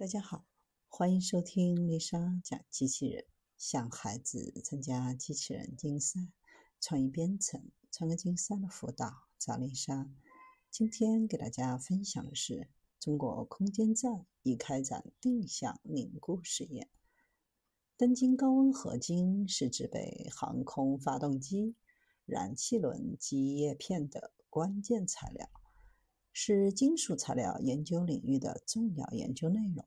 大家好，欢迎收听丽莎讲机器人，向孩子参加机器人竞赛、创意编程、创客竞赛的辅导，找丽莎。今天给大家分享的是，中国空间站已开展定向凝固实验。单晶高温合金是制备航空发动机燃气轮及叶片的关键材料。是金属材料研究领域的重要研究内容。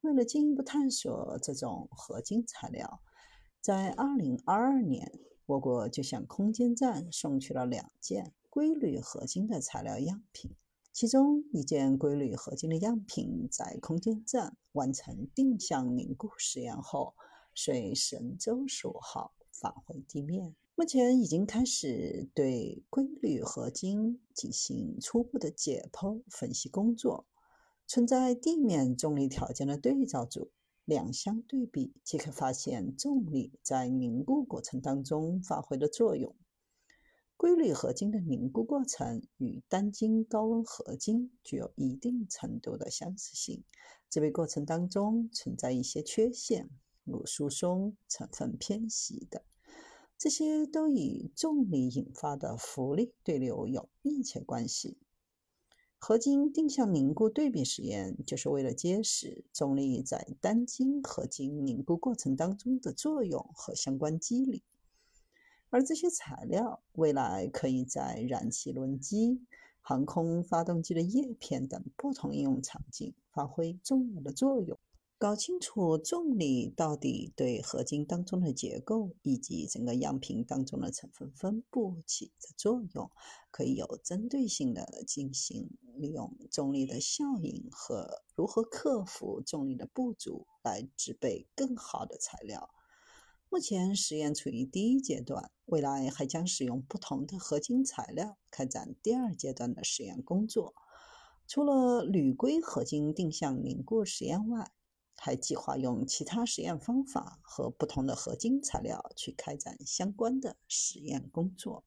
为了进一步探索这种合金材料，在2022年，我国就向空间站送去了两件硅铝合金的材料样品。其中一件硅铝合金的样品在空间站完成定向凝固实验后，随神舟十五号返回地面。目前已经开始对硅铝合金进行初步的解剖分析工作，存在地面重力条件的对照组两相对比，即可发现重力在凝固过程当中发挥的作用。硅铝合金的凝固过程与单晶高温合金具有一定程度的相似性，这个过程当中存在一些缺陷，如疏松、成分偏稀等。这些都与重力引发的浮力对流有密切关系。合金定向凝固对比实验就是为了揭示重力在单晶合金凝固过程当中的作用和相关机理。而这些材料未来可以在燃气轮机、航空发动机的叶片等不同应用场景发挥重要的作用。搞清楚重力到底对合金当中的结构以及整个样品当中的成分分布起的作用，可以有针对性的进行利用重力的效应和如何克服重力的不足来制备更好的材料。目前实验处于第一阶段，未来还将使用不同的合金材料开展第二阶段的实验工作。除了铝硅合金定向凝固实验外，还计划用其他实验方法和不同的合金材料去开展相关的实验工作。